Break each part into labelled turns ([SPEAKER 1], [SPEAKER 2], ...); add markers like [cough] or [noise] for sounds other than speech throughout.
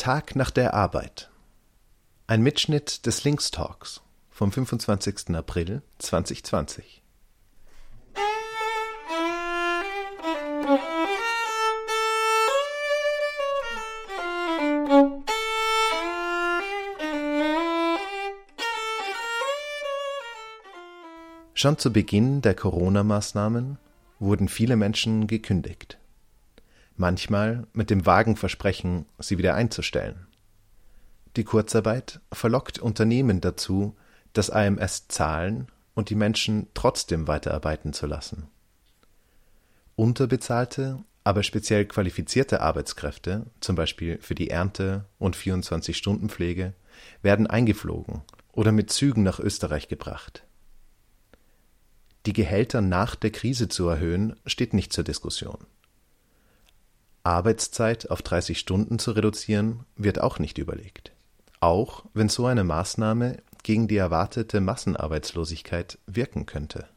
[SPEAKER 1] Tag nach der Arbeit. Ein Mitschnitt des Links Talks vom 25. April 2020. Schon zu Beginn der Corona-Maßnahmen wurden viele Menschen gekündigt manchmal mit dem vagen Versprechen, sie wieder einzustellen. Die Kurzarbeit verlockt Unternehmen dazu, das AMS zahlen und die Menschen trotzdem weiterarbeiten zu lassen. Unterbezahlte, aber speziell qualifizierte Arbeitskräfte, zum Beispiel für die Ernte und 24-Stunden-Pflege, werden eingeflogen oder mit Zügen nach Österreich gebracht. Die Gehälter nach der Krise zu erhöhen, steht nicht zur Diskussion. Arbeitszeit auf 30 Stunden zu reduzieren, wird auch nicht überlegt. Auch wenn so eine Maßnahme gegen die erwartete Massenarbeitslosigkeit wirken könnte.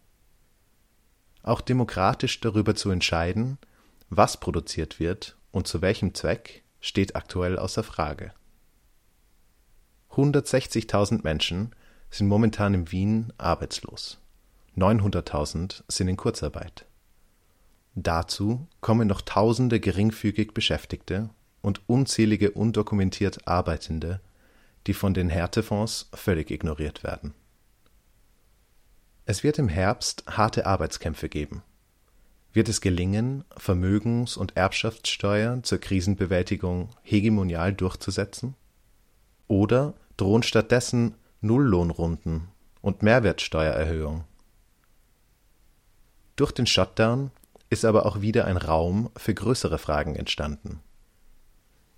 [SPEAKER 1] Auch demokratisch darüber zu entscheiden, was produziert wird und zu welchem Zweck, steht aktuell außer Frage. 160.000 Menschen sind momentan in Wien arbeitslos. 900.000 sind in Kurzarbeit. Dazu kommen noch tausende geringfügig Beschäftigte und unzählige undokumentiert Arbeitende, die von den Härtefonds völlig ignoriert werden. Es wird im Herbst harte Arbeitskämpfe geben. Wird es gelingen, Vermögens- und Erbschaftssteuer zur Krisenbewältigung hegemonial durchzusetzen? Oder drohen stattdessen Nulllohnrunden und Mehrwertsteuererhöhung? Durch den Shutdown ist aber auch wieder ein Raum für größere Fragen entstanden.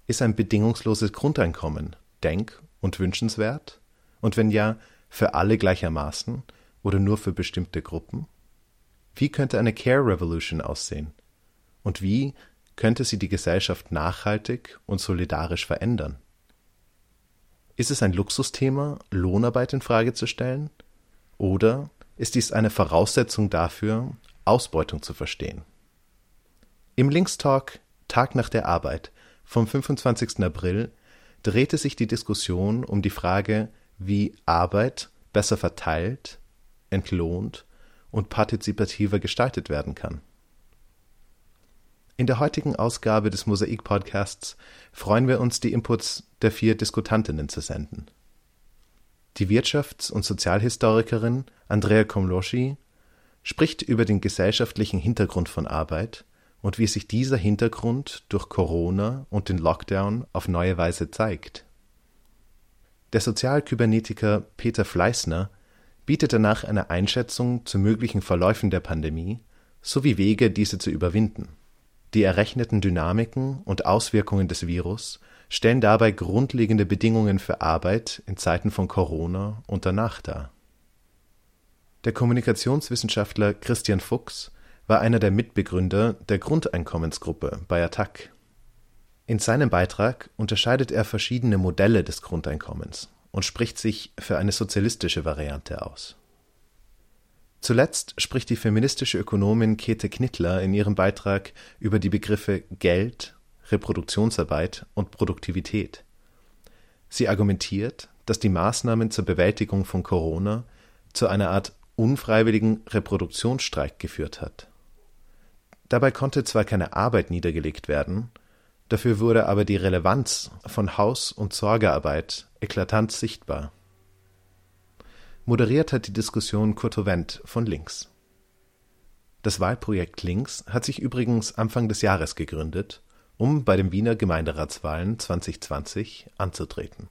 [SPEAKER 1] Ist ein bedingungsloses Grundeinkommen denk- und wünschenswert? Und wenn ja, für alle gleichermaßen oder nur für bestimmte Gruppen? Wie könnte eine Care Revolution aussehen? Und wie könnte sie die Gesellschaft nachhaltig und solidarisch verändern? Ist es ein Luxusthema, Lohnarbeit in Frage zu stellen? Oder ist dies eine Voraussetzung dafür, Ausbeutung zu verstehen. Im Linkstalk Tag nach der Arbeit vom 25. April drehte sich die Diskussion um die Frage, wie Arbeit besser verteilt, entlohnt und partizipativer gestaltet werden kann. In der heutigen Ausgabe des Mosaik Podcasts freuen wir uns, die Inputs der vier Diskutantinnen zu senden. Die Wirtschafts- und Sozialhistorikerin Andrea Komloschi spricht über den gesellschaftlichen Hintergrund von Arbeit und wie sich dieser Hintergrund durch Corona und den Lockdown auf neue Weise zeigt. Der Sozialkybernetiker Peter Fleißner bietet danach eine Einschätzung zu möglichen Verläufen der Pandemie sowie Wege, diese zu überwinden. Die errechneten Dynamiken und Auswirkungen des Virus stellen dabei grundlegende Bedingungen für Arbeit in Zeiten von Corona und danach dar. Der Kommunikationswissenschaftler Christian Fuchs war einer der Mitbegründer der Grundeinkommensgruppe bei Attac. In seinem Beitrag unterscheidet er verschiedene Modelle des Grundeinkommens und spricht sich für eine sozialistische Variante aus. Zuletzt spricht die feministische Ökonomin Käthe Knittler in ihrem Beitrag über die Begriffe Geld, Reproduktionsarbeit und Produktivität. Sie argumentiert, dass die Maßnahmen zur Bewältigung von Corona zu einer Art unfreiwilligen Reproduktionsstreik geführt hat. Dabei konnte zwar keine Arbeit niedergelegt werden, dafür wurde aber die Relevanz von Haus- und Sorgearbeit eklatant sichtbar. Moderiert hat die Diskussion Kurt Wendt von Links. Das Wahlprojekt Links hat sich übrigens Anfang des Jahres gegründet, um bei den Wiener Gemeinderatswahlen 2020 anzutreten.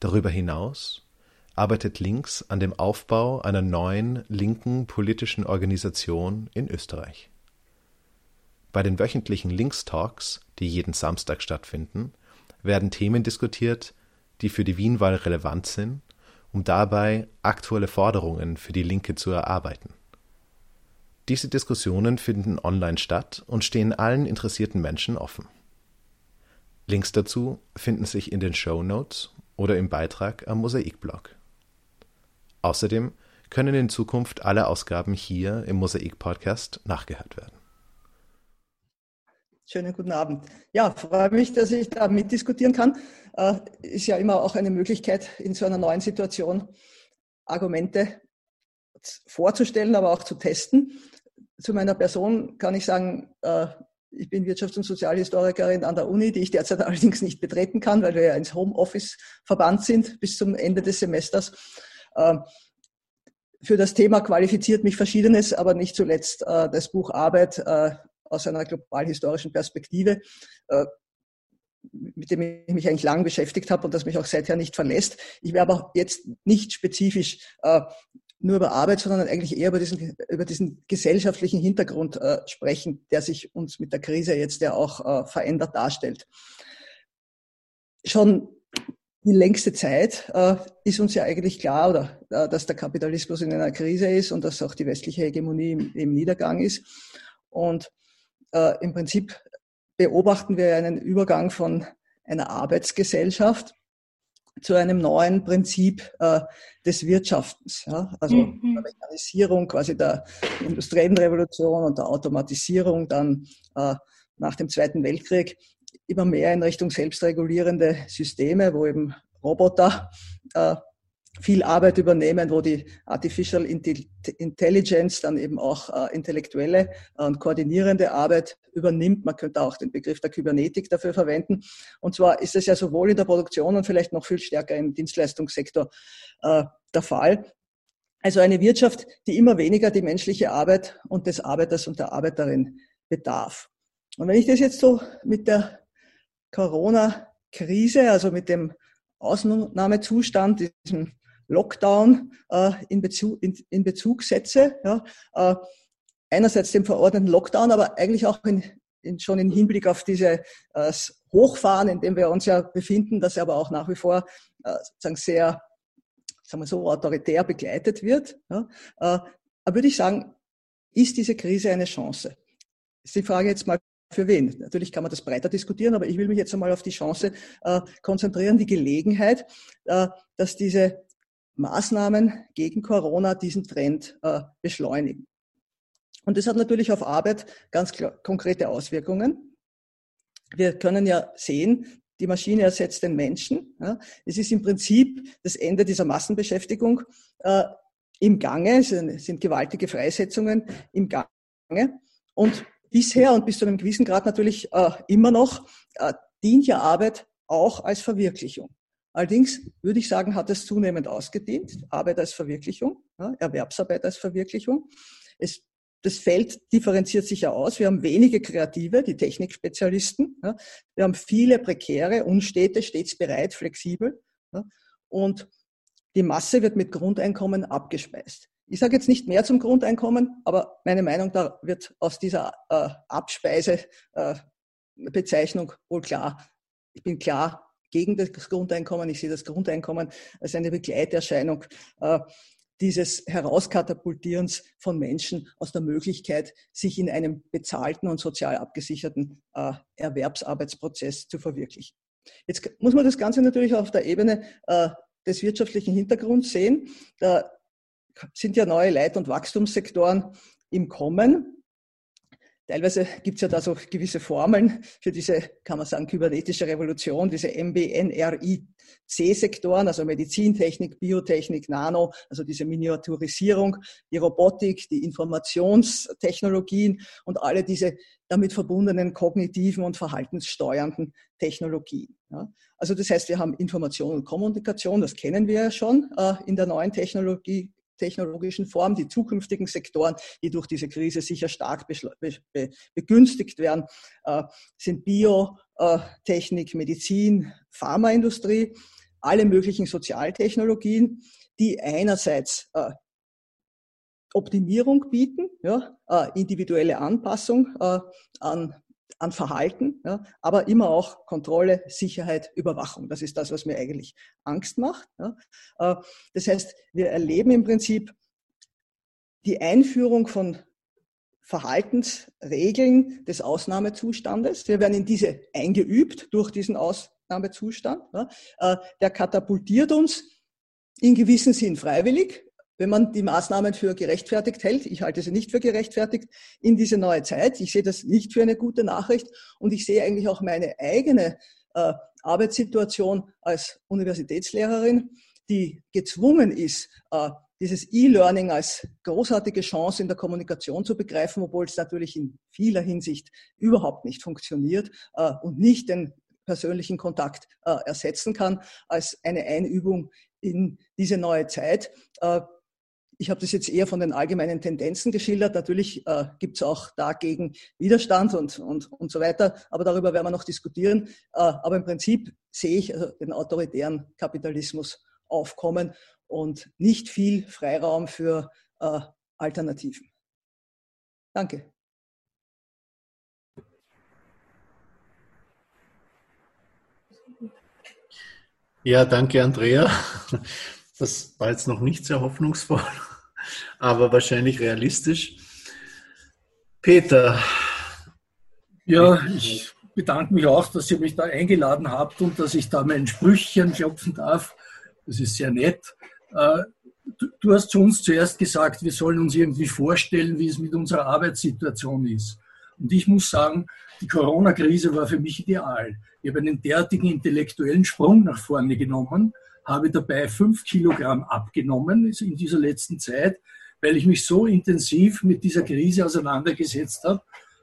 [SPEAKER 1] Darüber hinaus arbeitet Links an dem Aufbau einer neuen linken politischen Organisation in Österreich. Bei den wöchentlichen Links-Talks, die jeden Samstag stattfinden, werden Themen diskutiert, die für die Wienwahl relevant sind, um dabei aktuelle Forderungen für die Linke zu erarbeiten. Diese Diskussionen finden online statt und stehen allen interessierten Menschen offen. Links dazu finden sich in den Show Notes oder im Beitrag am Mosaikblog. Außerdem können in Zukunft alle Ausgaben hier im Mosaik Podcast nachgehört werden.
[SPEAKER 2] Schönen guten Abend. Ja, freue mich, dass ich da mitdiskutieren kann. Äh, ist ja immer auch eine Möglichkeit, in so einer neuen Situation Argumente vorzustellen, aber auch zu testen. Zu meiner Person kann ich sagen, äh, ich bin Wirtschafts- und Sozialhistorikerin an der Uni, die ich derzeit [laughs] allerdings nicht betreten kann, weil wir ja ins Homeoffice verbannt sind bis zum Ende des Semesters. Äh, für das Thema qualifiziert mich Verschiedenes, aber nicht zuletzt äh, das Buch Arbeit äh, aus einer globalhistorischen Perspektive, äh, mit dem ich mich eigentlich lang beschäftigt habe und das mich auch seither nicht verlässt. Ich werde aber jetzt nicht spezifisch nur über Arbeit, sondern eigentlich eher über diesen, über diesen gesellschaftlichen Hintergrund äh, sprechen, der sich uns mit der Krise jetzt ja auch äh, verändert darstellt. Schon die längste Zeit äh, ist uns ja eigentlich klar, oder, äh, dass der Kapitalismus in einer Krise ist und dass auch die westliche Hegemonie im, im Niedergang ist. Und äh, im Prinzip beobachten wir einen Übergang von einer Arbeitsgesellschaft zu einem neuen Prinzip äh, des Wirtschaftens. Ja? Also mhm. der Mechanisierung quasi der industriellen Revolution und der Automatisierung dann äh, nach dem Zweiten Weltkrieg immer mehr in Richtung selbstregulierende Systeme, wo eben Roboter äh, viel Arbeit übernehmen, wo die Artificial Intelligence dann eben auch äh, intellektuelle und koordinierende Arbeit übernimmt. Man könnte auch den Begriff der Kybernetik dafür verwenden. Und zwar ist es ja sowohl in der Produktion und vielleicht noch viel stärker im Dienstleistungssektor äh, der Fall. Also eine Wirtschaft, die immer weniger die menschliche Arbeit und des Arbeiters und der Arbeiterin bedarf. Und wenn ich das jetzt so mit der Corona-Krise, also mit dem Ausnahmezustand, diesem Lockdown äh, in, Bezug, in, in Bezug setze. Ja, äh, einerseits dem verordneten Lockdown, aber eigentlich auch in, in, schon im Hinblick auf dieses äh, Hochfahren, in dem wir uns ja befinden, das aber auch nach wie vor äh, sozusagen sehr, sagen wir so, autoritär begleitet wird. Ja, äh, würde ich sagen, ist diese Krise eine Chance? Ist die Frage jetzt mal für wen? Natürlich kann man das breiter diskutieren, aber ich will mich jetzt einmal auf die Chance äh, konzentrieren, die Gelegenheit, äh, dass diese Maßnahmen gegen Corona diesen Trend äh, beschleunigen. Und das hat natürlich auf Arbeit ganz klar, konkrete Auswirkungen. Wir können ja sehen, die Maschine ersetzt den Menschen. Ja. Es ist im Prinzip das Ende dieser Massenbeschäftigung äh, im Gange. Es sind gewaltige Freisetzungen im Gange. Und bisher und bis zu einem gewissen Grad natürlich äh, immer noch äh, dient ja Arbeit auch als Verwirklichung. Allerdings würde ich sagen, hat es zunehmend ausgedehnt. Arbeit als Verwirklichung, ja, Erwerbsarbeit als Verwirklichung. Es, das Feld differenziert sich ja aus. Wir haben wenige Kreative, die Technikspezialisten. Ja. Wir haben viele prekäre, unstete, stets bereit, flexibel. Ja. Und die Masse wird mit Grundeinkommen abgespeist. Ich sage jetzt nicht mehr zum Grundeinkommen, aber meine Meinung da wird aus dieser äh, Abspeisebezeichnung äh, wohl klar. Ich bin klar gegen das Grundeinkommen. Ich sehe das Grundeinkommen als eine Begleiterscheinung äh, dieses Herauskatapultierens von Menschen aus der Möglichkeit, sich in einem bezahlten und sozial abgesicherten äh, Erwerbsarbeitsprozess zu verwirklichen. Jetzt muss man das Ganze natürlich auf der Ebene äh, des wirtschaftlichen Hintergrunds sehen. Da sind ja neue Leit- und Wachstumssektoren im Kommen. Teilweise gibt es ja da so gewisse Formeln für diese, kann man sagen, kybernetische Revolution, diese MBNRI-C-Sektoren, also Medizintechnik, Biotechnik, Nano, also diese Miniaturisierung, die Robotik, die Informationstechnologien und alle diese damit verbundenen kognitiven und verhaltenssteuernden Technologien. Ja. Also das heißt, wir haben Information und Kommunikation, das kennen wir ja schon äh, in der neuen Technologie, technologischen Form, die zukünftigen Sektoren, die durch diese Krise sicher stark begünstigt werden, äh, sind Biotechnik, Medizin, Pharmaindustrie, alle möglichen Sozialtechnologien, die einerseits äh, Optimierung bieten, ja, äh, individuelle Anpassung an an Verhalten, ja, aber immer auch Kontrolle, Sicherheit, Überwachung. Das ist das, was mir eigentlich Angst macht. Ja. Äh, das heißt, wir erleben im Prinzip die Einführung von Verhaltensregeln des Ausnahmezustandes. Wir werden in diese eingeübt durch diesen Ausnahmezustand. Ja. Äh, der katapultiert uns in gewissem Sinn freiwillig wenn man die Maßnahmen für gerechtfertigt hält. Ich halte sie nicht für gerechtfertigt in diese neue Zeit. Ich sehe das nicht für eine gute Nachricht und ich sehe eigentlich auch meine eigene äh, Arbeitssituation als Universitätslehrerin, die gezwungen ist, äh, dieses E-Learning als großartige Chance in der Kommunikation zu begreifen, obwohl es natürlich in vieler Hinsicht überhaupt nicht funktioniert äh, und nicht den persönlichen Kontakt äh, ersetzen kann, als eine Einübung in diese neue Zeit. Ich habe das jetzt eher von den allgemeinen Tendenzen geschildert. Natürlich äh, gibt es auch dagegen Widerstand und, und, und so weiter, aber darüber werden wir noch diskutieren. Äh, aber im Prinzip sehe ich also den autoritären Kapitalismus aufkommen und nicht viel Freiraum für äh, Alternativen. Danke.
[SPEAKER 3] Ja, danke, Andrea. Das war jetzt noch nicht sehr hoffnungsvoll, [laughs] aber wahrscheinlich realistisch. Peter.
[SPEAKER 4] Ja, ich bedanke mich auch, dass ihr mich da eingeladen habt und dass ich da mein Sprüchchen klopfen darf. Das ist sehr nett. Äh, du hast zu uns zuerst gesagt, wir sollen uns irgendwie vorstellen, wie es mit unserer Arbeitssituation ist. Und ich muss sagen, die Corona-Krise war für mich ideal. Ich habe einen derartigen intellektuellen Sprung nach vorne genommen, habe dabei fünf Kilogramm abgenommen in dieser letzten Zeit, weil ich mich so intensiv mit dieser Krise auseinandergesetzt habe.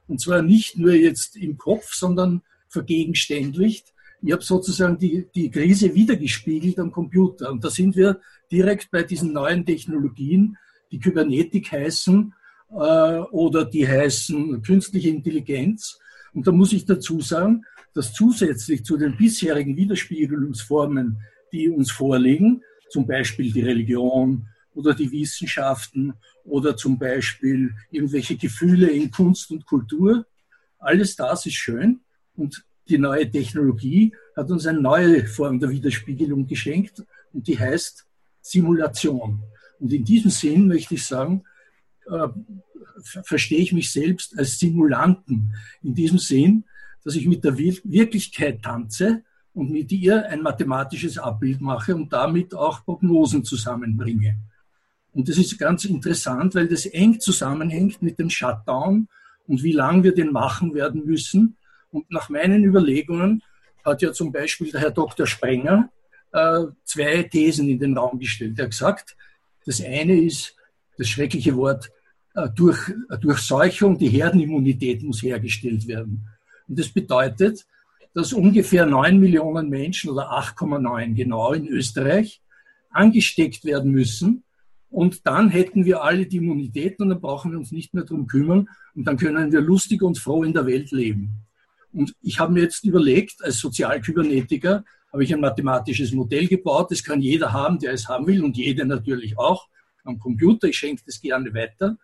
[SPEAKER 4] Und zwar nicht nur jetzt im Kopf, sondern vergegenständlicht. Ich habe sozusagen die, die Krise wiedergespiegelt am Computer. Und da sind wir direkt bei diesen neuen Technologien, die Kybernetik heißen äh, oder die heißen künstliche Intelligenz. Und da muss ich dazu sagen, dass zusätzlich zu den bisherigen Widerspiegelungsformen die uns vorliegen, zum Beispiel die Religion oder die Wissenschaften oder zum Beispiel irgendwelche Gefühle in Kunst und Kultur. Alles das ist schön und die neue Technologie hat uns eine neue Form der Widerspiegelung geschenkt und die heißt Simulation. Und in diesem Sinn möchte ich sagen, äh, verstehe ich mich selbst als Simulanten. In diesem Sinn, dass ich mit der Wirklichkeit tanze und mit ihr ein mathematisches Abbild mache und damit auch Prognosen zusammenbringe. Und das ist ganz interessant, weil das eng zusammenhängt mit dem Shutdown und wie lange wir den machen werden müssen. Und nach meinen Überlegungen hat ja zum Beispiel der Herr Dr. Sprenger äh, zwei Thesen in den Raum gestellt. Er hat gesagt, das eine ist das schreckliche Wort äh, durch, äh, Durchseuchung, die Herdenimmunität muss hergestellt werden. Und das bedeutet, dass ungefähr 9 Millionen Menschen oder 8,9 genau in Österreich angesteckt werden müssen. Und dann hätten wir alle die Immunität und dann brauchen wir uns nicht mehr darum kümmern und dann können wir lustig und froh in der Welt leben. Und ich habe mir jetzt überlegt, als Sozialkybernetiker habe ich ein mathematisches Modell gebaut. Das kann jeder haben, der es haben will und jeder natürlich auch am Computer. Ich schenke das gerne weiter.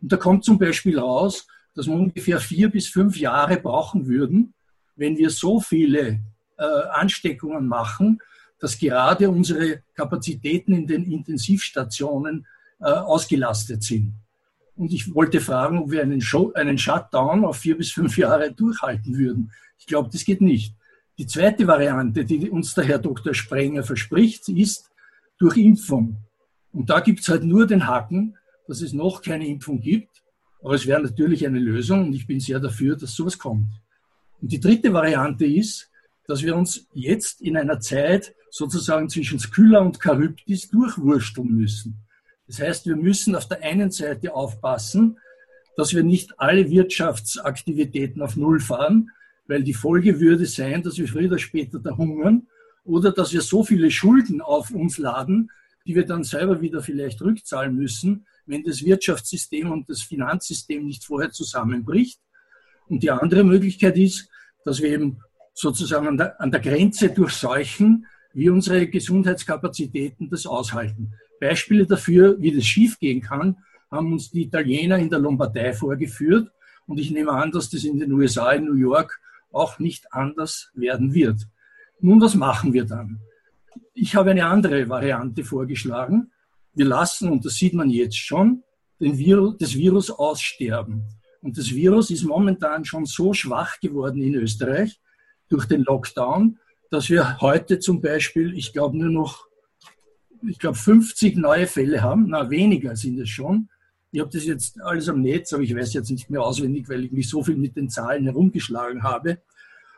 [SPEAKER 4] Und da kommt zum Beispiel raus, dass wir ungefähr vier bis fünf Jahre brauchen würden, wenn wir so viele äh, Ansteckungen machen, dass gerade unsere Kapazitäten in den Intensivstationen äh, ausgelastet sind. Und ich wollte fragen, ob wir einen, Show, einen Shutdown auf vier bis fünf Jahre durchhalten würden. Ich glaube, das geht nicht. Die zweite Variante, die uns der Herr Dr. Sprenger verspricht, ist durch Impfung. Und da gibt es halt nur den Haken, dass es noch keine Impfung gibt. Aber es wäre natürlich eine Lösung und ich bin sehr dafür, dass sowas kommt. Und die dritte Variante ist, dass wir uns jetzt in einer Zeit sozusagen zwischen Skylla und Charybdis durchwursteln müssen. Das heißt, wir müssen auf der einen Seite aufpassen, dass wir nicht alle Wirtschaftsaktivitäten auf Null fahren, weil die Folge würde sein, dass wir früher oder später da hungern oder dass wir so viele Schulden auf uns laden, die wir dann selber wieder vielleicht rückzahlen müssen, wenn das Wirtschaftssystem und das Finanzsystem nicht vorher zusammenbricht. Und die andere Möglichkeit ist, dass wir eben sozusagen an der, an der Grenze durchseuchen, wie unsere Gesundheitskapazitäten das aushalten. Beispiele dafür, wie das schiefgehen kann, haben uns die Italiener in der Lombardei vorgeführt. Und ich nehme an, dass das in den USA, in New York, auch nicht anders werden wird. Nun, was machen wir dann? Ich habe eine andere Variante vorgeschlagen. Wir lassen, und das sieht man jetzt schon, Virus, das Virus aussterben. Und das Virus ist momentan schon so schwach geworden in Österreich durch den Lockdown, dass wir heute zum Beispiel, ich glaube, nur noch ich glaube, 50 neue Fälle haben. Na, weniger sind es schon. Ich habe das jetzt alles am Netz, aber ich weiß jetzt nicht mehr auswendig, weil ich mich so viel mit den Zahlen herumgeschlagen habe.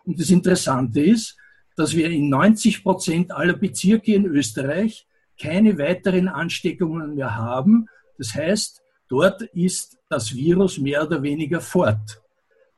[SPEAKER 4] Und das Interessante ist, dass wir in 90 Prozent aller Bezirke in Österreich keine weiteren Ansteckungen mehr haben. Das heißt, dort ist das Virus mehr oder weniger fort.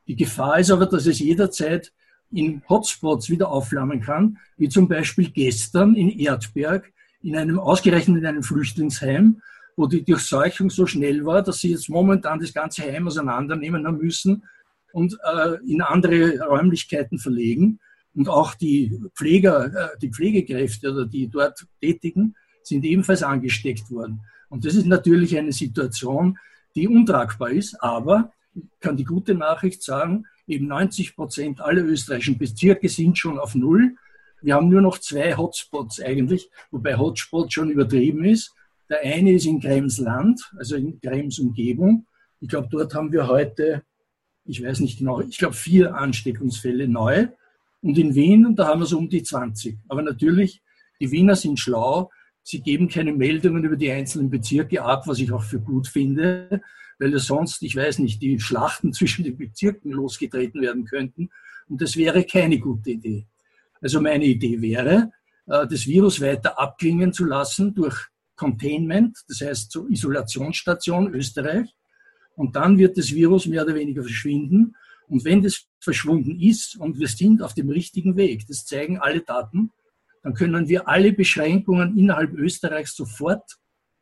[SPEAKER 4] Die Gefahr ist aber, dass es jederzeit in Hotspots wieder aufflammen kann, wie zum Beispiel gestern in Erdberg, in einem, ausgerechnet in einem Flüchtlingsheim, wo die Durchseuchung so schnell war, dass sie jetzt momentan das ganze Heim auseinandernehmen haben müssen und äh, in andere Räumlichkeiten verlegen. Und auch die Pfleger, äh, die Pflegekräfte oder die dort Tätigen sind ebenfalls angesteckt worden. Und das ist natürlich eine Situation, die untragbar ist, aber ich kann die gute Nachricht sagen, eben 90 Prozent aller österreichischen Bezirke sind schon auf Null. Wir haben nur noch zwei Hotspots eigentlich, wobei Hotspot schon übertrieben ist. Der eine ist in Krems Land, also in Krems Umgebung. Ich glaube, dort haben wir heute, ich weiß nicht genau, ich glaube vier Ansteckungsfälle neu. Und in Wien, da haben wir so um die 20. Aber natürlich, die Wiener sind schlau. Sie geben keine Meldungen über die einzelnen Bezirke ab, was ich auch für gut finde, weil sonst, ich weiß nicht, die Schlachten [laughs] zwischen den Bezirken losgetreten werden könnten. Und das wäre keine gute Idee. Also meine Idee wäre, äh, das Virus weiter abklingen zu lassen durch Containment, das heißt zur Isolationsstation Österreich. Und dann wird das Virus mehr oder weniger verschwinden. Und wenn das verschwunden ist und wir sind auf dem richtigen Weg, das zeigen alle Daten, dann können wir alle Beschränkungen innerhalb Österreichs sofort,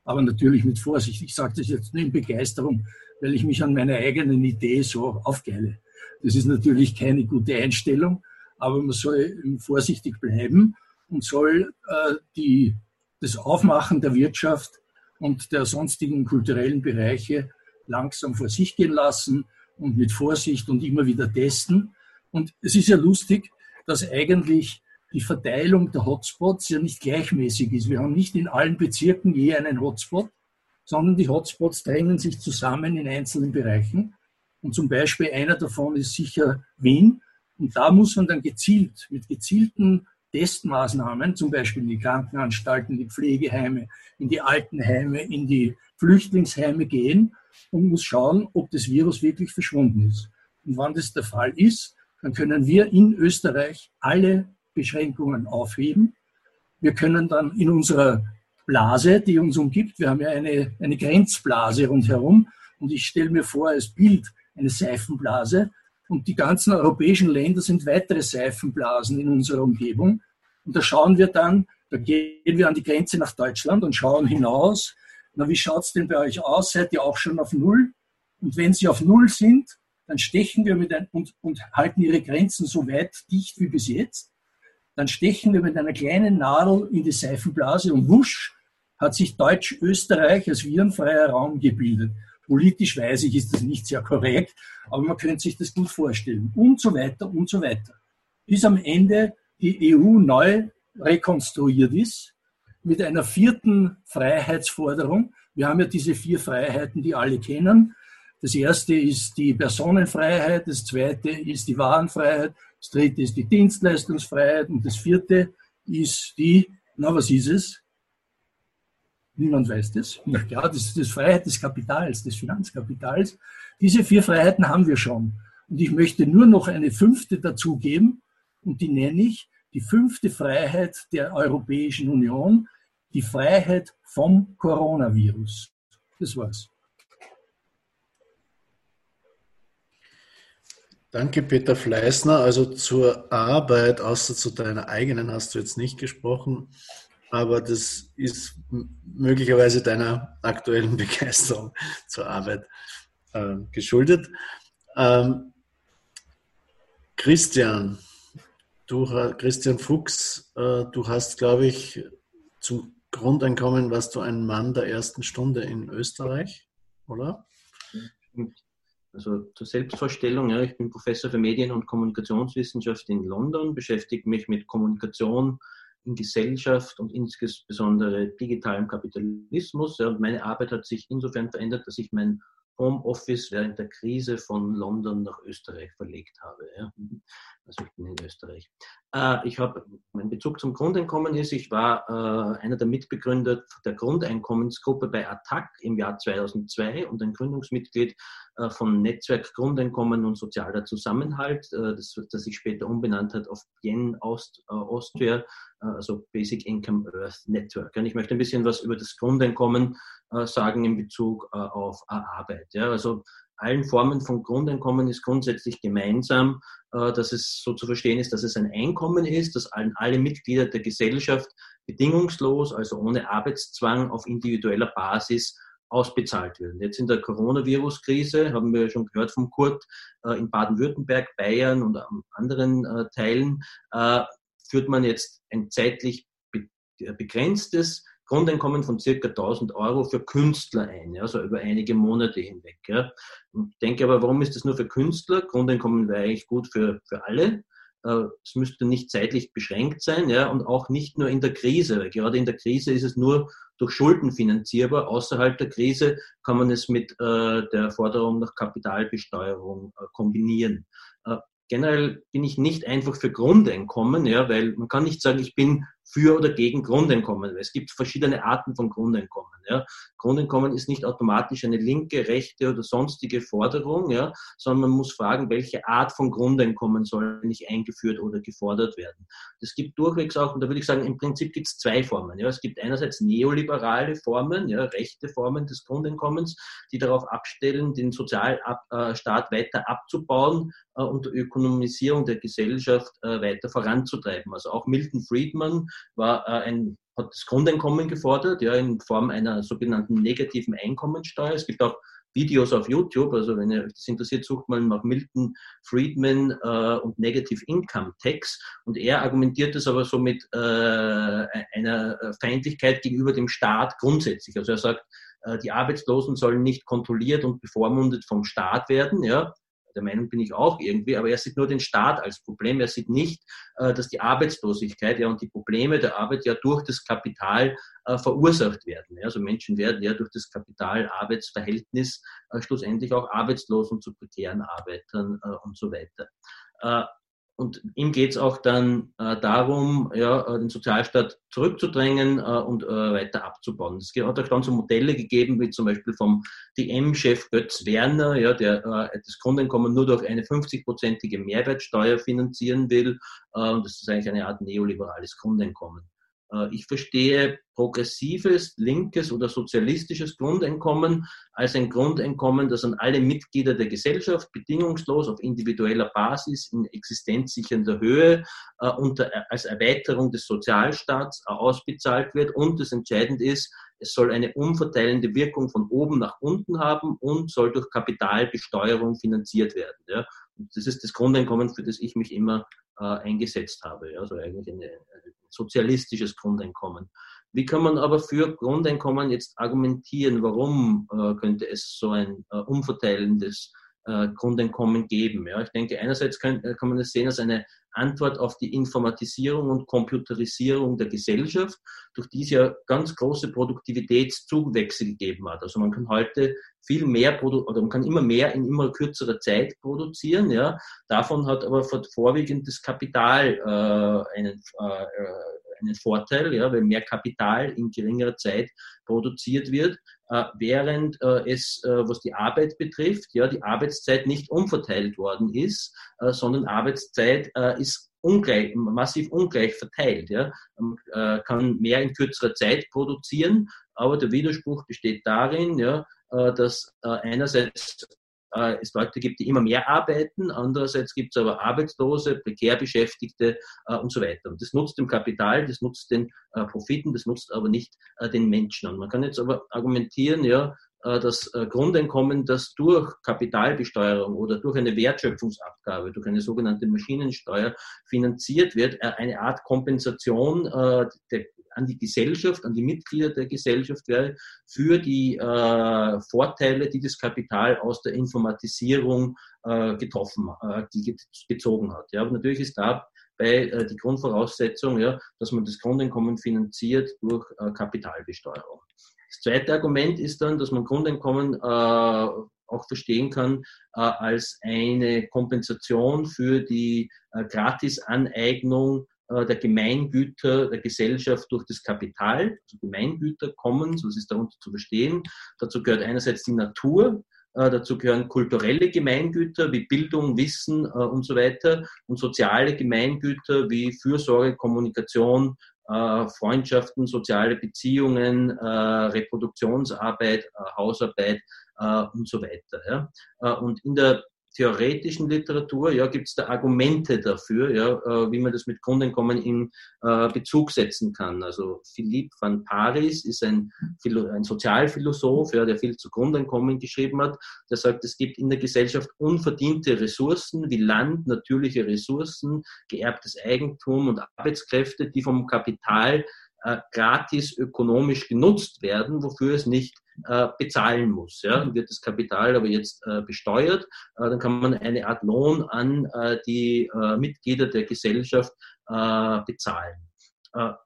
[SPEAKER 4] aber natürlich mit Vorsicht, ich sage das jetzt nur in Begeisterung, weil ich mich an meiner eigenen Idee so aufgeile. Das ist natürlich keine gute Einstellung, aber man soll vorsichtig bleiben und soll äh, die, das Aufmachen der Wirtschaft und der sonstigen kulturellen Bereiche langsam vor sich gehen lassen und mit Vorsicht und immer wieder testen. Und es ist ja lustig, dass eigentlich die Verteilung der Hotspots ja nicht gleichmäßig ist. Wir haben nicht in allen Bezirken je einen Hotspot, sondern die Hotspots drängen sich zusammen in einzelnen Bereichen. Und zum Beispiel einer davon ist sicher Wien. Und da muss man dann gezielt, mit gezielten Testmaßnahmen, zum Beispiel in die Krankenanstalten, in die Pflegeheime, in die Altenheime, in die Flüchtlingsheime gehen und muss schauen, ob das Virus wirklich verschwunden ist. Und wann das der Fall ist, dann können wir in Österreich alle Beschränkungen aufheben. Wir können dann in unserer Blase, die uns umgibt, wir haben ja eine, eine Grenzblase rundherum und ich stelle mir vor als Bild eine Seifenblase und die ganzen europäischen Länder sind weitere Seifenblasen in unserer Umgebung. Und da schauen wir dann, da gehen wir an die Grenze nach Deutschland und schauen hinaus. Na, wie schaut es denn bei euch aus? Seid ihr auch schon auf Null? Und wenn sie auf Null sind, dann stechen wir mit ein, und, und halten ihre Grenzen so weit dicht wie bis jetzt dann stechen wir mit einer kleinen Nadel in die Seifenblase und wusch hat sich Deutsch-Österreich als virenfreier Raum gebildet. Politisch weiß ich, ist das nicht sehr korrekt, aber man könnte sich das gut vorstellen. Und so weiter und so weiter. Bis am Ende die EU neu rekonstruiert ist mit einer vierten Freiheitsforderung. Wir haben ja diese vier Freiheiten, die alle kennen. Das erste ist die Personenfreiheit, das zweite ist die Warenfreiheit, das dritte ist die Dienstleistungsfreiheit und das vierte ist die, na was ist es? Niemand weiß das. Na klar, das ist die Freiheit des Kapitals, des Finanzkapitals. Diese vier Freiheiten haben wir schon. Und ich möchte nur noch eine fünfte dazugeben und die nenne ich die fünfte Freiheit der Europäischen Union, die Freiheit vom Coronavirus. Das war's.
[SPEAKER 3] Danke, Peter Fleißner. Also zur Arbeit, außer zu deiner eigenen, hast du jetzt nicht gesprochen, aber das ist möglicherweise deiner aktuellen [laughs] Begeisterung zur Arbeit äh, geschuldet. Ähm, Christian, du, Christian Fuchs, äh, du hast, glaube ich, zum Grundeinkommen warst du ein Mann der ersten Stunde in Österreich, oder?
[SPEAKER 5] Also zur Selbstvorstellung, ja, ich bin Professor für Medien- und Kommunikationswissenschaft in London, beschäftige mich mit Kommunikation in Gesellschaft und insbesondere digitalem Kapitalismus. Ja, und meine Arbeit hat sich insofern verändert, dass ich mein Homeoffice während der Krise von London nach Österreich verlegt habe. Ja. Also ich bin in Österreich. Äh, ich habe Mein Bezug zum Grundeinkommen ist, ich war äh, einer der Mitbegründer der Grundeinkommensgruppe bei ATTAC im Jahr 2002 und ein Gründungsmitglied äh, vom Netzwerk Grundeinkommen und sozialer Zusammenhalt, äh, das, das sich später umbenannt hat auf BIEN Ost, äh, Austria, also Basic Income Earth Network. Und ich möchte ein bisschen was über das Grundeinkommen sagen in Bezug auf Arbeit. Ja, also allen Formen von Grundeinkommen ist grundsätzlich gemeinsam, dass es so zu verstehen ist, dass es ein Einkommen ist, das allen, alle Mitglieder der Gesellschaft bedingungslos, also ohne Arbeitszwang auf individueller Basis ausbezahlt werden. Jetzt in der Coronavirus-Krise haben wir schon gehört vom Kurt, äh, in Baden-Württemberg, Bayern und anderen äh, Teilen führt man jetzt ein zeitlich begrenztes Grundeinkommen von circa 1000 Euro für Künstler ein, also über einige Monate hinweg. Ich denke aber, warum ist das nur für Künstler? Grundeinkommen wäre eigentlich gut für, für alle. Äh, es müsste nicht zeitlich beschränkt sein ja, und auch nicht nur in der Krise. Weil gerade in der Krise ist es nur durch Schulden finanzierbar. Außerhalb der Krise kann man es mit äh, der Forderung nach Kapitalbesteuerung äh, kombinieren. Äh, generell bin ich nicht einfach für Grundeinkommen, ja, weil man kann nicht sagen, ich bin für oder gegen Grundeinkommen. Es gibt verschiedene Arten von Grundeinkommen. Ja. Grundeinkommen ist nicht automatisch eine linke, rechte oder sonstige Forderung, ja, sondern man muss fragen, welche Art von Grundeinkommen soll nicht eingeführt oder gefordert werden. Es gibt durchwegs auch, und da würde ich sagen, im Prinzip gibt es zwei Formen. Ja. Es gibt einerseits neoliberale Formen, ja, rechte Formen des Grundeinkommens, die darauf abstellen, den Sozialstaat weiter abzubauen äh, und die Ökonomisierung der Gesellschaft äh, weiter voranzutreiben. Also auch Milton Friedman war äh, ein, hat das Grundeinkommen gefordert, ja, in Form einer sogenannten negativen Einkommensteuer. Es gibt auch Videos auf YouTube, also wenn ihr euch das interessiert, sucht mal nach Milton Friedman äh, und Negative Income Tax und er argumentiert das aber so mit äh, einer Feindlichkeit gegenüber dem Staat grundsätzlich. Also er sagt, äh, die Arbeitslosen sollen nicht kontrolliert und bevormundet vom Staat werden, ja, der Meinung bin ich auch irgendwie, aber er sieht nur den Staat als Problem. Er sieht nicht, äh, dass die Arbeitslosigkeit ja, und die Probleme der Arbeit ja durch das Kapital äh, verursacht werden. Also Menschen werden ja durch das Kapital-Arbeitsverhältnis äh, schlussendlich auch arbeitslos und zu prekären Arbeitern und so weiter. Und ihm geht es auch dann äh, darum, ja, äh, den Sozialstaat zurückzudrängen äh, und äh, weiter abzubauen. Es hat auch dann so Modelle gegeben, wie zum Beispiel vom DM-Chef Götz Werner, ja, der äh, das Grundeinkommen nur durch eine 50-prozentige Mehrwertsteuer finanzieren will. Äh, und das ist eigentlich eine Art neoliberales Grundeinkommen. Äh, ich verstehe progressives, linkes oder sozialistisches Grundeinkommen als ein Grundeinkommen, das an alle Mitglieder der Gesellschaft bedingungslos auf individueller Basis in existenzsichernder Höhe äh, unter, als Erweiterung des Sozialstaats äh, ausbezahlt wird. Und das Entscheidende ist, es soll eine umverteilende Wirkung von oben nach unten haben und soll durch Kapitalbesteuerung finanziert werden. Ja. Das ist das Grundeinkommen, für das ich mich immer äh, eingesetzt habe. Ja. Also eigentlich eine sozialistisches Grundeinkommen. Wie kann man aber für Grundeinkommen jetzt argumentieren? Warum äh, könnte es so ein äh, umverteilendes äh, Grundeinkommen geben? Ja, ich denke, einerseits kann, äh, kann man es sehen als eine Antwort auf die Informatisierung und Computerisierung der Gesellschaft, durch die es ja ganz große Produktivitätszuwächse gegeben hat. Also man kann heute viel mehr oder man kann immer mehr in immer kürzerer Zeit produzieren. Ja. Davon hat aber vorwiegend das Kapital äh, einen, äh, einen Vorteil, ja, weil mehr Kapital in geringerer Zeit produziert wird, äh, während äh, es, äh, was die Arbeit betrifft, ja, die Arbeitszeit nicht umverteilt worden ist, äh, sondern Arbeitszeit äh, ist ungleich, massiv ungleich verteilt. Ja. Man äh, kann mehr in kürzerer Zeit produzieren, aber der Widerspruch besteht darin, ja, dass einerseits es Leute gibt, die immer mehr arbeiten, andererseits gibt es aber Arbeitslose, prekär Beschäftigte äh, und so weiter. Und das nutzt dem Kapital, das nutzt den äh, Profiten, das nutzt aber nicht äh, den Menschen. Und man kann jetzt aber argumentieren, ja, äh, das äh, Grundeinkommen, das durch Kapitalbesteuerung oder durch eine Wertschöpfungsabgabe, durch eine sogenannte Maschinensteuer finanziert wird, eine Art Kompensation an die Gesellschaft, an die Mitglieder der Gesellschaft wäre, für die äh, Vorteile, die das Kapital aus der Informatisierung äh, getroffen, äh, gezogen hat. Ja, aber natürlich ist dabei äh, die Grundvoraussetzung, dass man das Grundeinkommen finanziert durch äh, Kapitalbesteuerung. Das zweite Argument ist dann, dass man Grundeinkommen äh, auch verstehen kann äh, als eine Kompensation für die äh, Gratisaneignung der Gemeingüter der Gesellschaft durch das Kapital, also Gemeingüter kommen, so ist darunter zu verstehen. Dazu gehört einerseits die Natur, äh, dazu gehören kulturelle Gemeingüter wie Bildung, Wissen äh, und so weiter und soziale Gemeingüter wie Fürsorge, Kommunikation, äh, Freundschaften, soziale Beziehungen, Reproduktionsarbeit, Hausarbeit und so weiter. Und in der theoretischen Literatur ja, gibt es da Argumente dafür, ja, äh, wie man das mit Grundeinkommen in äh, Bezug setzen kann. Also Philippe van Paris ist ein, ein Sozialphilosoph, ja, der viel zu Grundeinkommen geschrieben hat. Der sagt, es gibt in der Gesellschaft unverdiente Ressourcen wie Land, natürliche Ressourcen, geerbtes Eigentum und Arbeitskräfte, die vom Kapital äh, gratis ökonomisch genutzt werden, wofür es nicht äh, bezahlen muss. Ja? Dann wird das Kapital aber jetzt äh, besteuert, äh, dann kann man eine Art Lohn an äh, die äh, Mitglieder der Gesellschaft bezahlen.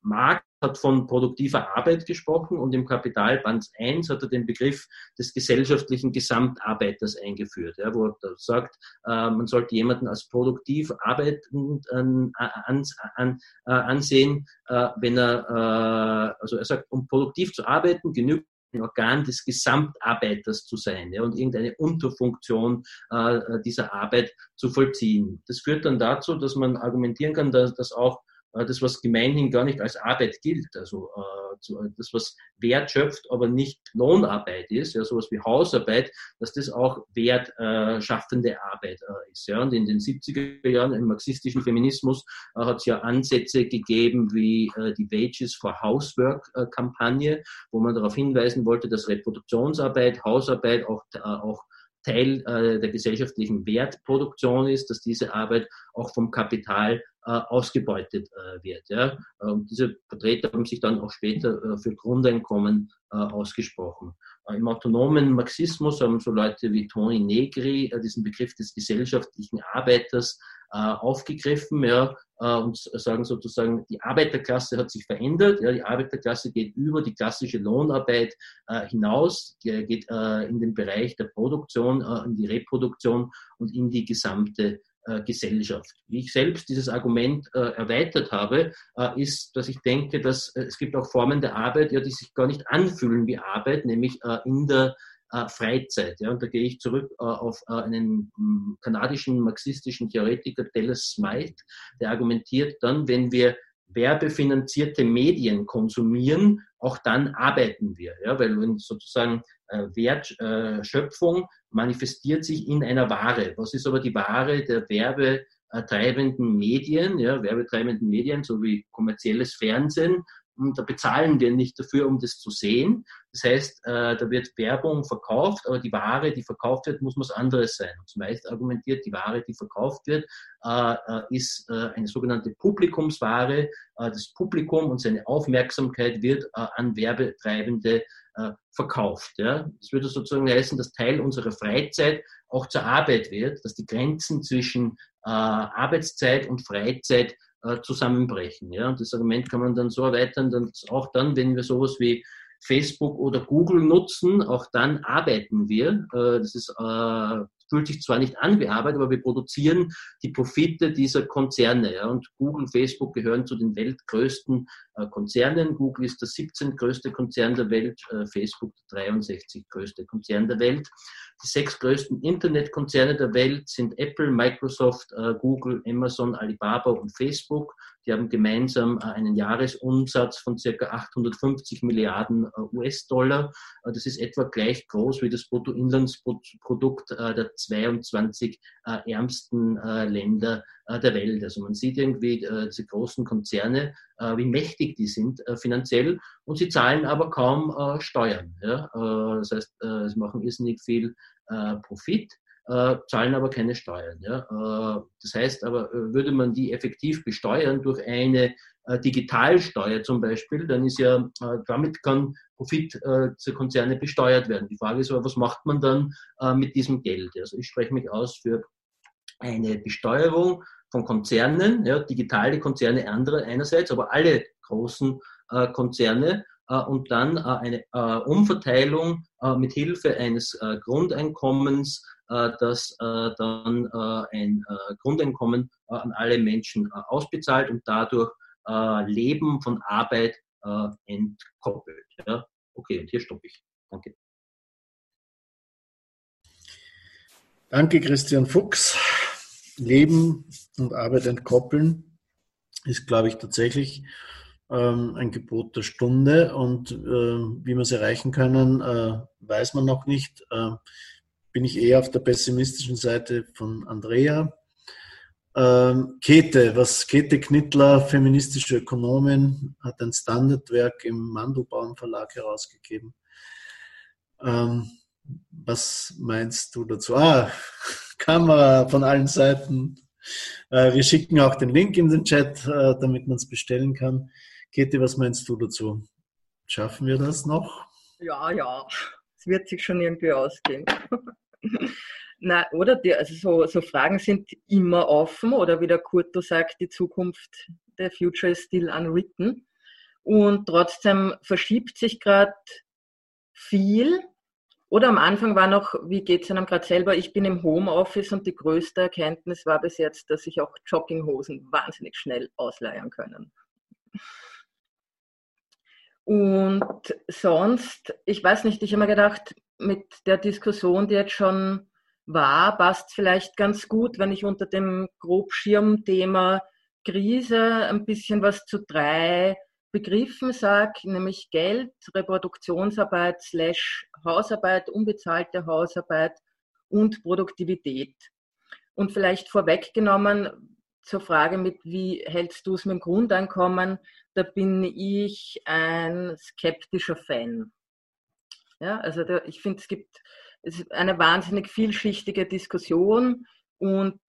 [SPEAKER 5] Marx hat von produktiver Arbeit gesprochen und im Kapitalband 1 hat er den Begriff des gesellschaftlichen Gesamtarbeiters eingeführt, ja, wo er sagt, äh, man sollte jemanden als produktiv arbeitend an, an, an, ansehen, äh, wenn er, äh, also er sagt, um produktiv zu arbeiten, genügt Organ des Gesamtarbeiters zu sein ja, und irgendeine Unterfunktion äh, dieser Arbeit zu vollziehen. Das führt dann dazu, dass man argumentieren kann, dass, dass auch das, was gemeinhin gar nicht als Arbeit gilt, also äh, äh, das, was Wert schöpft, aber nicht Lohnarbeit ist, ja, sowas wie Hausarbeit, dass das auch wertschaffende Arbeit ist. Ja. Und in den 70er Jahren im marxistischen Feminismus hat es ja Ansätze gegeben wie die Wages for Housework-Kampagne, wo man darauf hinweisen wollte, dass Reproduktionsarbeit, Hausarbeit auch, auch Teil äh, der gesellschaftlichen Wertproduktion ist, dass diese Arbeit auch vom Kapital äh, ausgebeutet äh, wird. Ja? Und diese Vertreter haben sich dann auch später äh, für Grundeinkommen äh, ausgesprochen. Äh, Im autonomen Marxismus haben so Leute wie Toni Negri diesen Begriff des gesellschaftlichen Arbeiters aufgegriffen ja, und sagen sozusagen, die Arbeiterklasse hat sich verändert. Ja, die Arbeiterklasse geht über die klassische Lohnarbeit hinaus, geht in den Bereich der Produktion, in die Reproduktion und in die gesamte äh, Gesellschaft. Wie ich selbst dieses Argument äh, erweitert habe, äh, ist, dass ich denke, dass äh, es gibt auch Formen der Arbeit, ja, die sich gar nicht anfühlen wie Arbeit, nämlich äh, in der äh, Freizeit. Ja, und da gehe ich zurück auf einen hm, kanadischen marxistischen Theoretiker, Dallas Smythe, der argumentiert dann, wenn wir werbefinanzierte Medien konsumieren, auch dann arbeiten wir. Ja, weil wenn sozusagen äh, Wertschöpfung manifestiert sich in einer Ware. Was ist aber die Ware der werbetreibenden Medien, ja, werbetreibenden Medien, so wie kommerzielles Fernsehen da bezahlen wir nicht dafür, um das zu sehen. Das heißt, äh, da wird Werbung verkauft, aber die Ware, die verkauft wird, muss was anderes sein. Und zumeist argumentiert, die Ware, die verkauft wird, äh, äh ist äh, eine sogenannte Publikumsware. Äh, das Publikum und seine Aufmerksamkeit wird äh, an Werbetreibende verkauft. Ja. Das würde sozusagen heißen, dass Teil unserer Freizeit auch zur Arbeit wird, dass die Grenzen zwischen Arbeitszeit und Freizeit äh, zusammenbrechen. Ja? Und das Argument kann man dann so erweitern, dass auch dann, wenn wir sowas wie Facebook oder Google nutzen, auch dann arbeiten wir. Äh, das ist äh, fühlt sich zwar nicht an wie Arbeit, aber wir produzieren die Profite dieser Konzerne. Ja. Und Google, Facebook gehören zu den weltgrößten Konzernen. Google ist der 17. größte Konzern der Welt, äh, Facebook der 63. größte Konzern der Welt. Die sechs größten Internetkonzerne der Welt sind Apple, Microsoft, äh, Google, Amazon, Alibaba und Facebook. Die haben gemeinsam äh, einen Jahresumsatz von circa 850 Milliarden äh, US-Dollar. Äh, das ist etwa gleich groß wie das Bruttoinlandsprodukt der 22 ärmsten Länder der Welt. Also man sieht irgendwie diese großen Konzerne, wie mächtig die sind finanziell und sie zahlen aber kaum Steuern. Das heißt, sie machen irrsinnig viel Profit äh, zahlen aber keine Steuern. Äh, das heißt aber, äh, würde man die effektiv besteuern durch eine äh, Digitalsteuer zum Beispiel, dann ist ja, äh, damit kann Profit äh, zur Konzerne besteuert werden. Die Frage ist aber, was macht man dann mit diesem Geld? Also ich spreche mich aus für eine Besteuerung von Konzernen, ja, digitale Konzerne andere einerseits, aber alle großen Konzerne und dann eine Umverteilung mit Hilfe eines Grundeinkommens dass dann ein Grundeinkommen an alle Menschen ausbezahlt und dadurch Leben von Arbeit entkoppelt. Ja? Okay, und hier stoppe ich. Danke.
[SPEAKER 3] Danke, Christian Fuchs. Leben und Arbeit entkoppeln ist, glaube ich, tatsächlich ähm, ein Gebot der Stunde. Und äh, wie wir es erreichen können, äh, weiß man noch nicht. Äh, bin ich eher auf der pessimistischen Seite von Andrea. Ähm, Käthe, was Käthe Knittler, feministische Ökonomin, hat ein Standardwerk im Mandelbaum Verlag herausgegeben. Ähm, was meinst du dazu? Ah, Kamera von allen Seiten. Äh, wir schicken auch den Link in den Chat, äh, damit man es bestellen kann. Käthe, was meinst du dazu? Schaffen wir das noch?
[SPEAKER 6] Ja, ja, es wird sich schon irgendwie ausgehen. [laughs] Na, oder? Die, also so, so Fragen sind immer offen oder wie der Kurto sagt, die Zukunft, der Future is still unwritten. Und trotzdem verschiebt sich gerade viel oder am Anfang war noch, wie geht es einem gerade selber? Ich bin im Homeoffice und die größte Erkenntnis war bis jetzt, dass sich auch Jogginghosen wahnsinnig schnell ausleihen können. Und sonst, ich weiß nicht, ich habe mir gedacht, mit der Diskussion, die jetzt schon war, passt vielleicht ganz gut, wenn ich unter dem Grobschirmthema Krise ein bisschen was zu drei Begriffen sage, nämlich Geld, Reproduktionsarbeit, slash Hausarbeit, unbezahlte Hausarbeit und Produktivität. Und vielleicht vorweggenommen zur Frage mit, wie hältst du es mit dem Grundeinkommen, da bin ich ein skeptischer Fan. Ja, also da, ich finde, es gibt eine wahnsinnig vielschichtige Diskussion und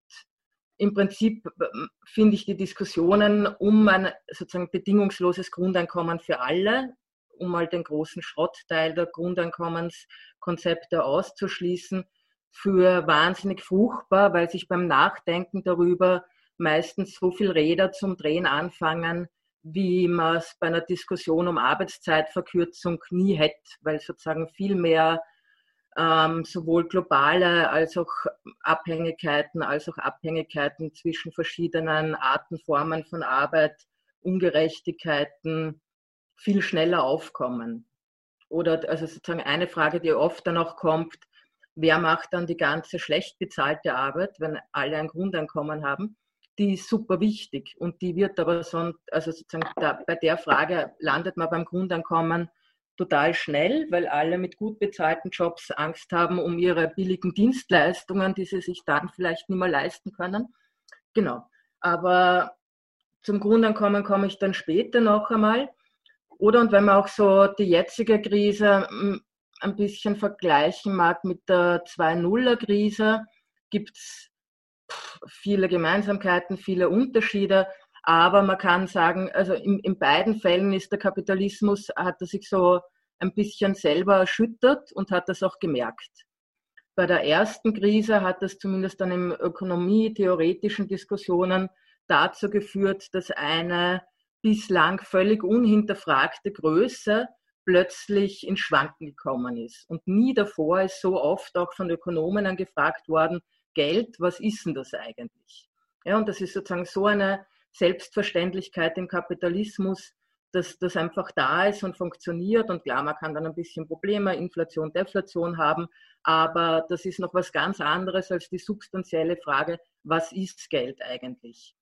[SPEAKER 6] im Prinzip ähm, finde ich die Diskussionen um ein sozusagen bedingungsloses Grundeinkommen für alle, um mal den großen Schrottteil der Grundeinkommenskonzepte auszuschließen, für wahnsinnig fruchtbar, weil sich beim Nachdenken darüber meistens so viel Räder zum Drehen anfangen, wie man es bei einer Diskussion um Arbeitszeitverkürzung nie hätte, weil sozusagen viel mehr ähm, sowohl globale als auch Abhängigkeiten, als auch Abhängigkeiten zwischen verschiedenen Arten, Formen von Arbeit, Ungerechtigkeiten viel schneller aufkommen. Oder also sozusagen eine Frage, die oft dann auch kommt, wer macht dann die ganze schlecht bezahlte Arbeit, wenn alle ein Grundeinkommen haben? Die ist super wichtig und die wird aber so, also sozusagen da, bei der Frage landet man beim Grundeinkommen total schnell, weil alle mit gut bezahlten Jobs Angst haben um ihre billigen Dienstleistungen, die sie sich dann vielleicht nicht mehr leisten können. Genau. Aber zum Grundeinkommen komme ich dann später noch einmal. Oder und wenn man auch so die jetzige Krise hm, ein bisschen vergleichen mag mit der 2.0er-Krise, gibt es viele Gemeinsamkeiten, viele Unterschiede. Aber man kann sagen, also in, in beiden Fällen ist der Kapitalismus, hat er sich so ein bisschen selber erschüttert und hat das auch gemerkt. Bei der ersten Krise hat das zumindest dann in ökonomie-theoretischen Diskussionen dazu geführt, dass eine bislang völlig unhinterfragte Größe plötzlich in Schwanken gekommen ist. Und nie davor ist so oft auch von Ökonomen gefragt worden, Geld, was ist denn das eigentlich? Ja, und das ist sozusagen so eine Selbstverständlichkeit im Kapitalismus, dass das einfach da ist und funktioniert. Und klar, man kann dann ein bisschen Probleme, Inflation, Deflation haben, aber das ist noch was ganz anderes als die substanzielle Frage, was ist Geld eigentlich?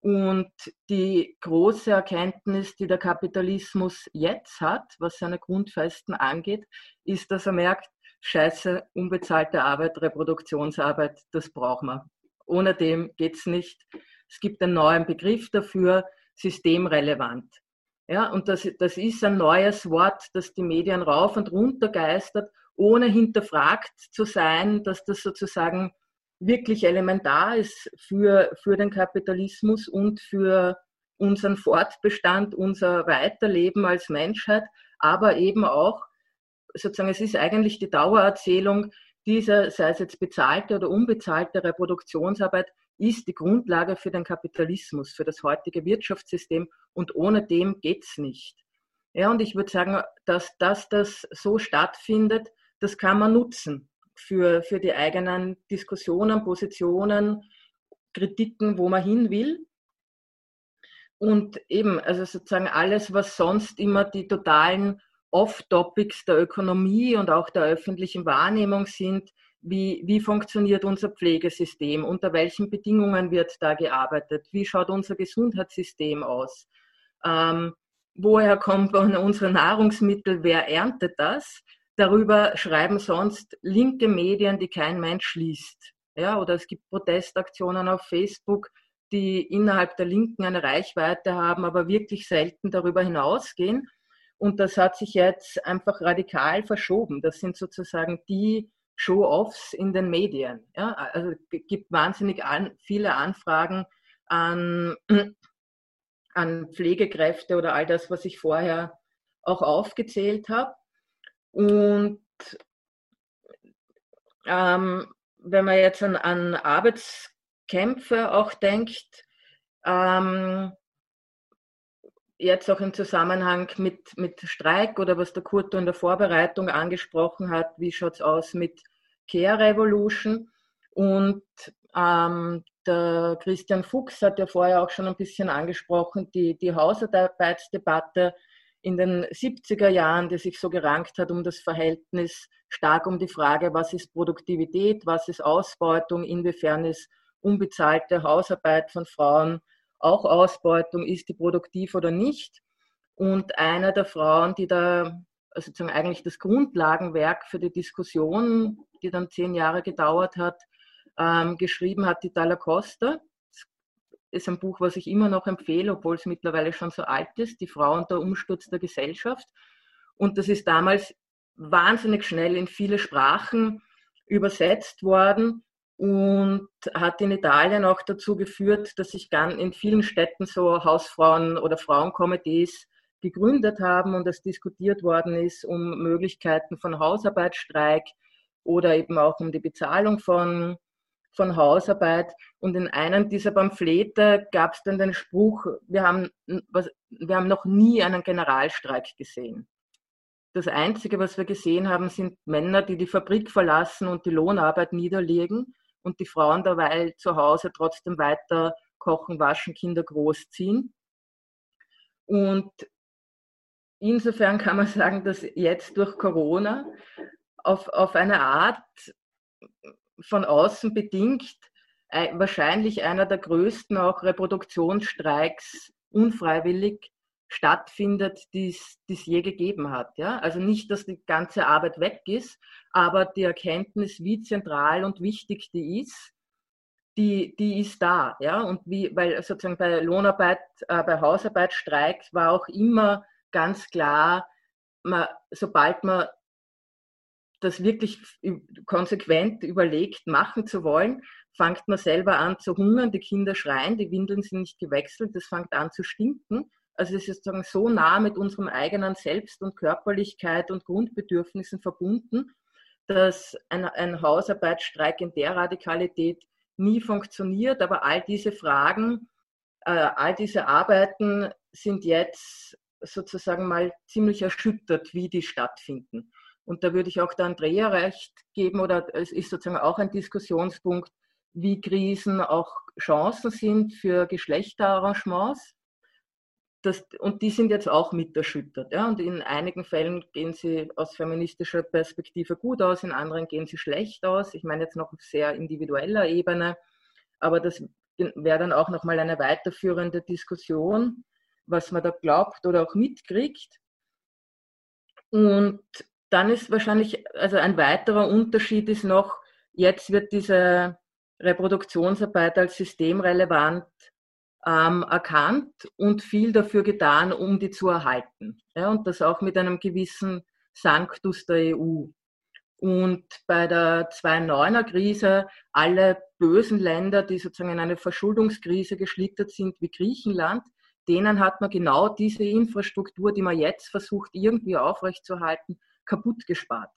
[SPEAKER 6] Und die große Erkenntnis, die der Kapitalismus jetzt hat, was seine Grundfesten angeht, ist, dass er merkt, scheiße, unbezahlte Arbeit, Reproduktionsarbeit, das braucht man. Ohne dem geht es nicht. Es gibt einen neuen Begriff dafür, systemrelevant. Ja, und das, das ist ein neues Wort, das die Medien rauf und runter geistert, ohne hinterfragt zu sein, dass das sozusagen wirklich elementar ist für, für den Kapitalismus und für unseren Fortbestand, unser Weiterleben als Menschheit, aber eben auch sozusagen, es ist eigentlich die Dauererzählung dieser, sei es jetzt bezahlte oder unbezahlte Reproduktionsarbeit, ist die Grundlage für den Kapitalismus, für das heutige Wirtschaftssystem und ohne dem geht es nicht. Ja, und ich würde sagen, dass, dass das so stattfindet, das kann man nutzen. für, für die eigenen Diskussionen, Positionen, Kritiken, wo man hin will. Und eben, also sozusagen alles, was sonst immer die totalen Off-Topics der Ökonomie und auch der öffentlichen Wahrnehmung sind, wie, wie funktioniert unser Pflegesystem, unter welchen Bedingungen wird da gearbeitet, wie schaut unser Gesundheitssystem aus, ähm, woher kommen [laughs] unsere Nahrungsmittel, wer erntet das. Darüber schreiben sonst linke Medien, die kein Mensch liest. Ja, oder es gibt Protestaktionen auf Facebook, die innerhalb der Linken eine Reichweite haben, aber wirklich selten darüber hinausgehen. Und das hat sich jetzt einfach radikal verschoben. Das sind sozusagen die Show-offs in den Medien. Ja, also es gibt wahnsinnig an, viele Anfragen an, [clears throat] an Pflegekräfte oder all das, was ich vorher auch aufgezählt habe. Und ähm, wenn man jetzt an, an Arbeitskämpfe auch denkt, ähm, jetzt auch im Zusammenhang mit, mit Streik oder was der Kurto in der Vorbereitung angesprochen hat, wie schaut es aus mit Care Revolution? Und ähm, der Christian Fuchs hat ja vorher auch schon ein bisschen angesprochen, die, die Hausarbeitsdebatte in den 70er Jahren, die sich so gerankt hat um das Verhältnis, stark um die Frage, was ist Produktivität, was ist Ausbeutung, inwiefern ist unbezahlte Hausarbeit von Frauen auch Ausbeutung, ist die produktiv oder nicht. Und eine der Frauen, die da also sozusagen eigentlich das Grundlagenwerk für die Diskussion, die dann zehn Jahre gedauert hat, ähm, geschrieben hat, die Dalla Costa. Das ist ein Buch, was ich immer noch empfehle, obwohl es mittlerweile schon so alt ist, Die Frau und der Umsturz der Gesellschaft. Und das ist damals wahnsinnig schnell in viele Sprachen übersetzt worden und hat in Italien auch dazu geführt, dass sich in vielen Städten so Hausfrauen- oder Frauenkomitees gegründet haben und es diskutiert worden ist um Möglichkeiten von Hausarbeitsstreik oder eben auch um die Bezahlung von, von Hausarbeit. Und in einem dieser Pamphlete gab es dann den Spruch, wir haben, was, wir haben noch nie einen Generalstreik gesehen. Das Einzige, was wir gesehen haben, sind Männer, die die Fabrik verlassen und die Lohnarbeit niederlegen und die Frauen derweil zu Hause trotzdem weiter kochen, waschen, Kinder großziehen. Und insofern kann man sagen, dass jetzt durch Corona auf, auf eine Art von außen bedingt wahrscheinlich einer der größten auch Reproduktionsstreiks unfreiwillig stattfindet, die es je gegeben hat. Ja? Also nicht, dass die ganze Arbeit weg ist, aber die Erkenntnis, wie zentral und wichtig die ist, die, die ist da. Ja? Und wie, weil sozusagen bei Lohnarbeit, äh, bei Hausarbeitsstreik war auch immer ganz klar, man, sobald man das wirklich konsequent überlegt machen zu wollen, fängt man selber an zu hungern, die Kinder schreien, die Windeln sind nicht gewechselt, das fängt an zu stinken. Also es ist sozusagen so nah mit unserem eigenen Selbst und Körperlichkeit und Grundbedürfnissen verbunden, dass ein, ein Hausarbeitsstreik in der Radikalität nie funktioniert. Aber all diese Fragen, äh, all diese Arbeiten sind jetzt sozusagen mal ziemlich erschüttert, wie die stattfinden. Und da würde ich auch der Andrea recht geben, oder es ist sozusagen auch ein Diskussionspunkt, wie Krisen auch Chancen sind für Geschlechterarrangements das, und die sind jetzt auch mit erschüttert. Ja? Und in einigen Fällen gehen sie aus feministischer Perspektive gut aus, in anderen gehen sie schlecht aus. Ich meine jetzt noch auf sehr individueller Ebene, aber das wäre dann auch nochmal eine weiterführende Diskussion, was man da glaubt oder auch mitkriegt. Und dann ist wahrscheinlich, also ein weiterer Unterschied ist noch, jetzt wird diese Reproduktionsarbeit als systemrelevant ähm, erkannt und viel dafür getan, um die zu erhalten. Ja, und das auch mit einem gewissen Sanctus der EU. Und bei der 2.9er Krise, alle bösen Länder, die sozusagen in eine Verschuldungskrise geschlittert sind, wie Griechenland, denen hat man genau diese Infrastruktur, die man jetzt versucht irgendwie aufrechtzuerhalten, kaputt gespart.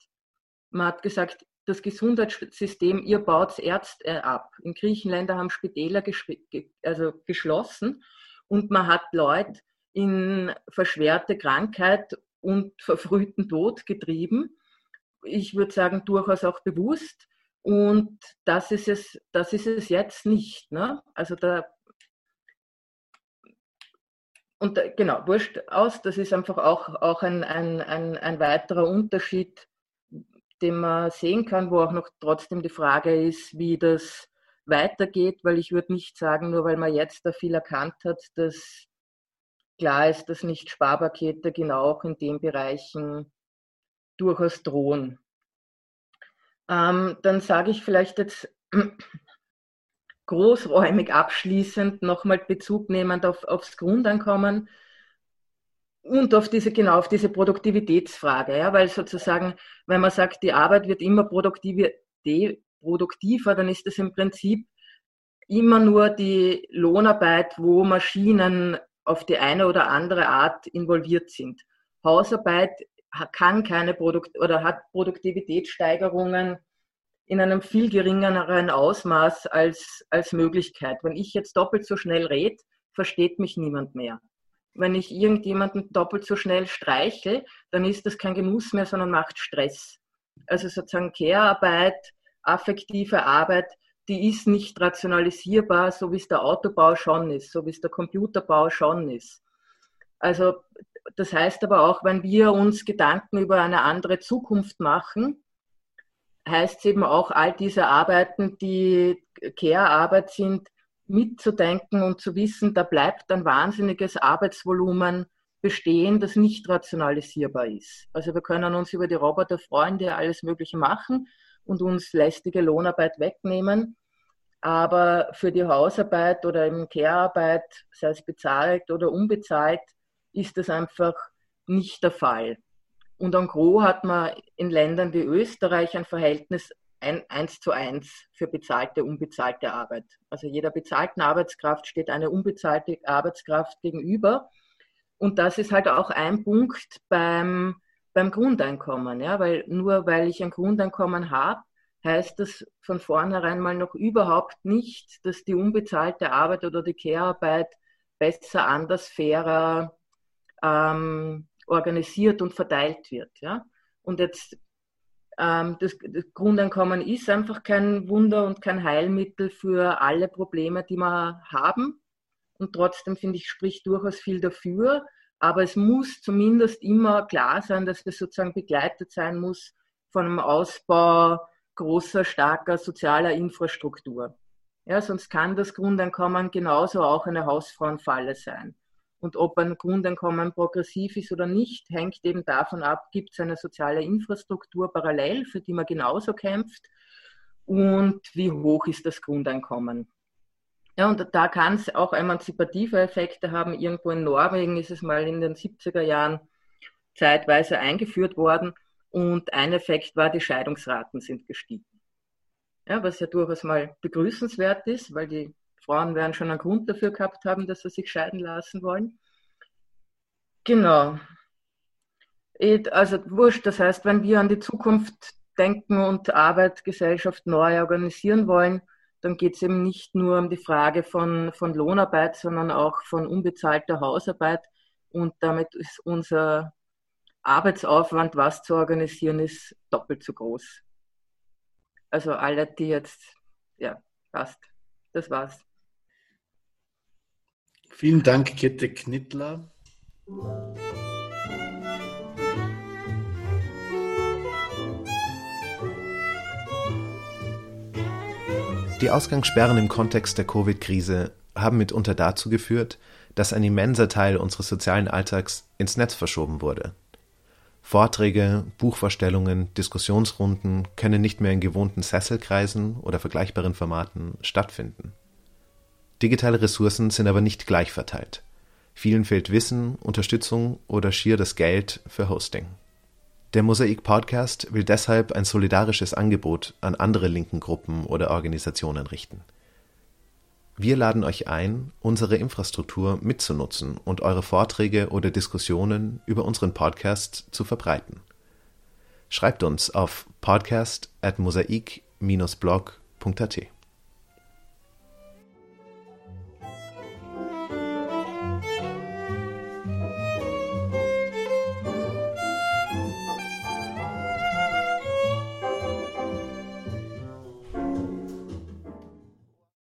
[SPEAKER 6] Man hat gesagt, das Gesundheitssystem, ihr baut Ärzte ab. In Griechenland haben Spitäler also geschlossen und man hat Leute in verschwerte Krankheit und verfrühten Tod getrieben. ich würde sagen, durchaus auch bewusst. Und das ist es, das ist es jetzt nicht. Ne? Also da und genau, wurscht aus, das ist einfach auch, auch ein, ein, ein, ein weiterer Unterschied, den man sehen kann, wo auch noch trotzdem die Frage ist, wie das weitergeht, weil ich würde nicht sagen, nur weil man jetzt da viel erkannt hat, dass klar ist, dass nicht Sparpakete genau auch in den Bereichen durchaus drohen. Ähm, dann sage ich vielleicht jetzt großräumig abschließend nochmal Bezug nehmend auf, aufs Grundeinkommen und auf diese, genau auf diese Produktivitätsfrage, ja, weil sozusagen, wenn man sagt, die Arbeit wird immer produktiver, dann ist es im Prinzip immer nur die Lohnarbeit, wo Maschinen auf die eine oder andere Art involviert sind. Hausarbeit kann keine Produkt oder hat Produktivitätssteigerungen in einem viel geringeren Ausmaß als, als Möglichkeit. Wenn ich jetzt doppelt so schnell rede, versteht mich niemand mehr. Wenn ich irgendjemanden doppelt so schnell streiche, dann ist das kein Genuss mehr, sondern macht Stress. Also sozusagen Care-Arbeit, affektive Arbeit, die ist nicht rationalisierbar, so wie es der Autobau schon ist, so wie es der Computerbau schon ist. Also das heißt aber auch, wenn wir uns Gedanken über eine andere Zukunft machen, heißt es eben auch, all diese Arbeiten, die Care-Arbeit sind, mitzudenken und zu wissen, da bleibt ein wahnsinniges Arbeitsvolumen bestehen, das nicht rationalisierbar ist. Also wir können uns über die Roboter freuen, die alles Mögliche machen und uns lästige Lohnarbeit wegnehmen. Aber für die Hausarbeit oder eben Care-Arbeit, sei es bezahlt oder unbezahlt, ist das einfach nicht der Fall. Und en gros hat man in Ländern wie Österreich ein Verhältnis ein, eins zu eins für bezahlte, unbezahlte Arbeit. Also jeder bezahlten Arbeitskraft steht eine unbezahlte Arbeitskraft gegenüber. Und das ist halt auch ein Punkt beim, beim Grundeinkommen. Ja? Weil nur weil ich ein Grundeinkommen habe, heißt das von vornherein mal noch überhaupt nicht, dass die unbezahlte Arbeit oder die Care-Arbeit besser, anders, fairer, ähm, organisiert und verteilt wird. Ja? Und jetzt ähm, das, das, Grundeinkommen ist einfach kein Wunder und kein Heilmittel für alle Probleme, die wir haben. Und trotzdem finde ich, spricht durchaus viel dafür. Aber es muss zumindest immer klar sein, dass es sozusagen begleitet sein muss von einem Ausbau großer, starker sozialer Infrastruktur. Ja, sonst kann das Grundeinkommen genauso auch eine Hausfrauenfalle sein. Und ob ein Grundeinkommen progressiv ist oder nicht, hängt eben davon ab, gibt es eine soziale Infrastruktur parallel, für die man genauso kämpft und wie hoch ist das Grundeinkommen. Ja, und da kann es auch emanzipative Effekte haben. Irgendwo in Norwegen ist es mal in den 70er Jahren zeitweise eingeführt worden und ein Effekt war, die Scheidungsraten sind gestiegen. Ja, was ja durchaus mal begrüßenswert ist, weil die Frauen werden schon einen Grund dafür gehabt haben, dass sie sich scheiden lassen wollen. Genau. Also wurscht, das heißt, wenn wir an die Zukunft denken und Arbeit, Gesellschaft neu organisieren wollen, dann geht es eben nicht nur um die Frage von, von Lohnarbeit, sondern auch von unbezahlter Hausarbeit. Und damit ist unser Arbeitsaufwand, was zu organisieren ist, doppelt so groß. Also alle, die jetzt, ja, passt. Das war's.
[SPEAKER 3] Vielen Dank, Kette Knittler.
[SPEAKER 1] Die Ausgangssperren im Kontext der Covid-Krise haben mitunter dazu geführt, dass ein immenser Teil unseres sozialen Alltags ins Netz verschoben wurde. Vorträge, Buchvorstellungen, Diskussionsrunden können nicht mehr in gewohnten Sesselkreisen oder vergleichbaren Formaten stattfinden. Digitale Ressourcen sind aber nicht gleich verteilt. Vielen fehlt Wissen, Unterstützung oder schier das Geld für Hosting. Der Mosaik Podcast will deshalb ein solidarisches Angebot an andere linken Gruppen oder Organisationen richten. Wir laden euch ein, unsere Infrastruktur mitzunutzen und eure Vorträge oder Diskussionen über unseren Podcast zu verbreiten. Schreibt uns auf podcast at mosaik-blog.at.